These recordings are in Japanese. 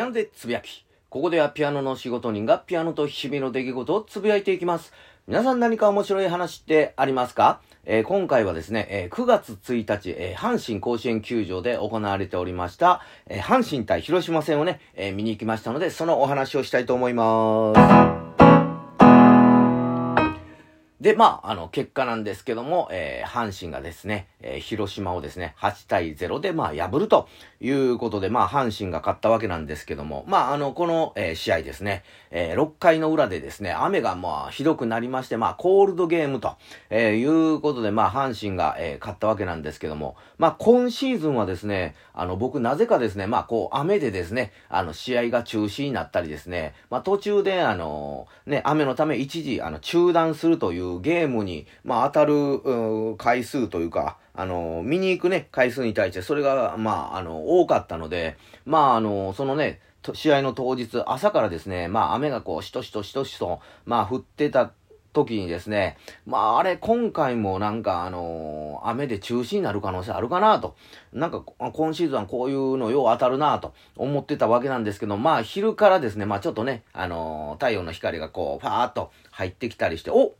アノでつぶやき。ここではピアノの仕事人がピアノと日々の出来事をつぶやいていきます。皆さん何か面白い話ってありますか？えー、今回はですね、えー、9月1日、えー、阪神甲子園球場で行われておりました、え阪神対広島戦をね、え見に行きましたので、そのお話をしたいと思います。で、まあ、あの、結果なんですけども、えー、阪神がですね、えー、広島をですね、8対0で、まあ、破るということで、まあ、阪神が勝ったわけなんですけども、まあ、あの、この、えー、試合ですね、えー、6回の裏でですね、雨がまあ、ひどくなりまして、まあ、コールドゲームと、えー、いうことで、まあ、阪神が、えー、勝ったわけなんですけども、まあ、今シーズンはですね、あの、僕、なぜかですね、まあ、こう、雨でですね、あの、試合が中止になったりですね、まあ、途中で、あの、ね、雨のため一時、あの、中断するというゲームに、まあ、当たる、回数というか、あの、見に行くね、回数に対して、それが、まあ、あの、多かったので、まあ、あの、そのね、試合の当日、朝からですね、まあ、雨がこう、しとしとしとしと、まあ、降ってた時にですね、まあ、あれ、今回もなんか、あの、雨で中止になる可能性あるかなと。なんか、今シーズンはこういうのよう当たるなと思ってたわけなんですけど、まあ、昼からですね、まあ、ちょっとね、あの、太陽の光がこう、ファーっと入ってきたりして、お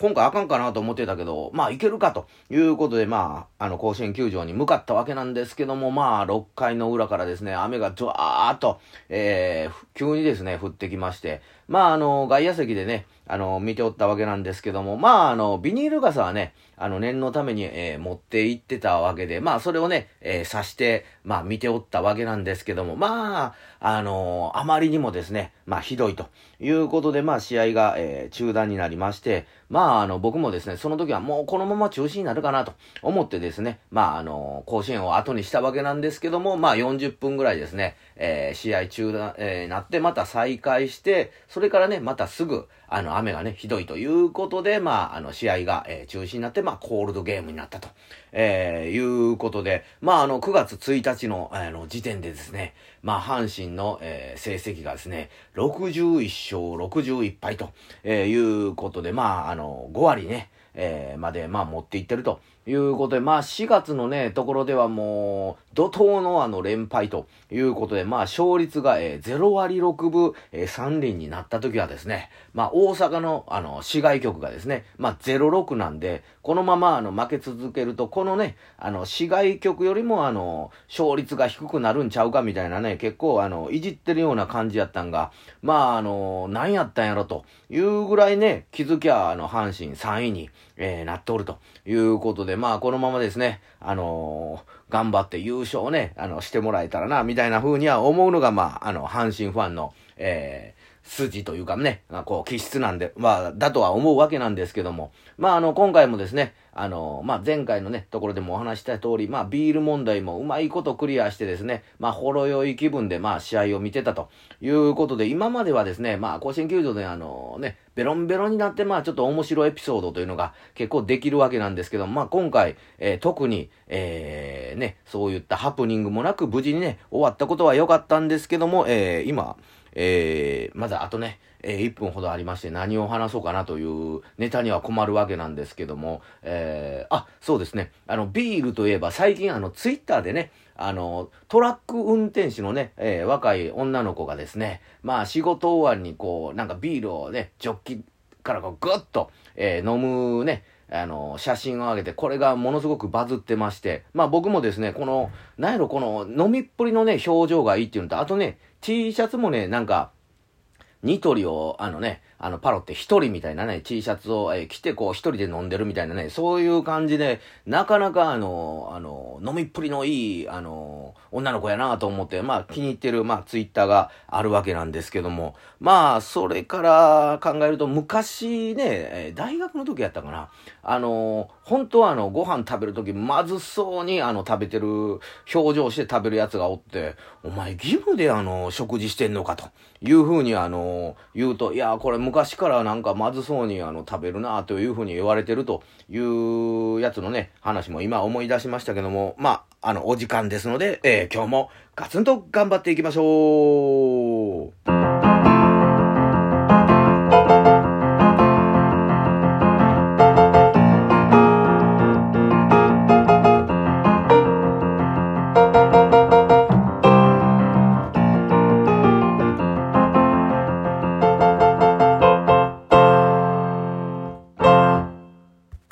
今回あかんかなと思ってたけど、まあいけるかということで、まあ、あの甲子園球場に向かったわけなんですけども、まあ6回の裏からですね、雨がドワーっと、えー、急にですね、降ってきまして、まああの、外野席でね、あの、見ておったわけなんですけども、まああの、ビニール傘はね、あの、念のために、えー、持って行ってたわけで、まあそれをね、えー、刺して、まあ見ておったわけなんですけども、まあ、あのあまりにもですね、まあひどいということで、まあ試合が、えー、中断になりまして、まああの、僕もですね、その時はもうこのまま中止になるかなと思ってですね、まああの、甲子園を後にしたわけなんですけども、まあ40分ぐらいですね、えー、試合中断、えー、なってまた再開して、それからね、またすぐ、あの、雨がね、ひどいということで、まあ、あの、試合が、えー、中止になって、まあ、コールドゲームになったと、えー、いうことで、まあ、あの、9月1日の、あの、時点でですね、まあ、阪神の、えー、成績がですね、61勝61敗と、えー、いうことで、まあ、あの、5割ね、えー、まで、まあ、持っていってるということで、まあ、4月のね、ところではもう、怒涛のあの連敗ということで、まあ、勝率が、えー、0割6分、えー、3厘になった時はですね、まあ、大阪の、あの、市外局がですね、まあ、06なんで、このまま、あの、負け続けると、このね、あの、市外局よりも、あの、勝率が低くなるんちゃうかみたいなね、結構、あの、いじってるような感じやったんが、まあ、あの、何やったんやろというぐらいね、気づきゃ、あの、阪神3位に、えー、なっておるということで、まあ、このままですね、あのー、頑張って優勝ね、あの、してもらえたらな、みたいな風には思うのが、まあ、あの、阪神ファンの、えー、筋というかね、あこう、気質なんで、まあ、だとは思うわけなんですけども、まあ、あの、今回もですね、あの、まあ、前回のね、ところでもお話した通り、まあ、ビール問題もうまいことクリアしてですね、まあ、ほろ酔い気分で、まあ、試合を見てたということで、今まではですね、まあ、甲子園球場であの、ね、ベロンベロンになって、まあ、ちょっと面白いエピソードというのが結構できるわけなんですけど、まあ、今回、えー、特に、えー、ね、そういったハプニングもなく、無事にね、終わったことは良かったんですけども、えー、今、えー、まだあとね、えー、1分ほどありまして何を話そうかなというネタには困るわけなんですけども、えー、あ、そうですね。あの、ビールといえば最近あの、ツイッターでね、あの、トラック運転手のね、えー、若い女の子がですね、まあ仕事終わりにこう、なんかビールをね、ジョッキからこうグッと、えー、飲むね、あの、写真を上げて、これがものすごくバズってまして、まあ僕もですね、この、なんやろ、この飲みっぷりのね、表情がいいっていうのと、あとね、T シャツもね、なんか、ニトリを、あのね、あの、パロって一人みたいなね、T シャツを、えー、着てこう一人で飲んでるみたいなね、そういう感じで、なかなかあの、あの、飲みっぷりのいい、あの、女の子やなと思って、まあ気に入ってる、まあツイッターがあるわけなんですけども、まあそれから考えると昔ね、えー、大学の時やったかな、あの、本当はあの、ご飯食べる時まずそうにあの、食べてる、表情して食べるやつがおって、お前義務であの、食事してんのかというふうにあのの、言うと、いや、これ昔からなんかまずそうにあの食べるなというふうに言われてるというやつのね、話も今思い出しましたけども、まあ、あの、お時間ですので、えー、今日もガツンと頑張っていきましょう。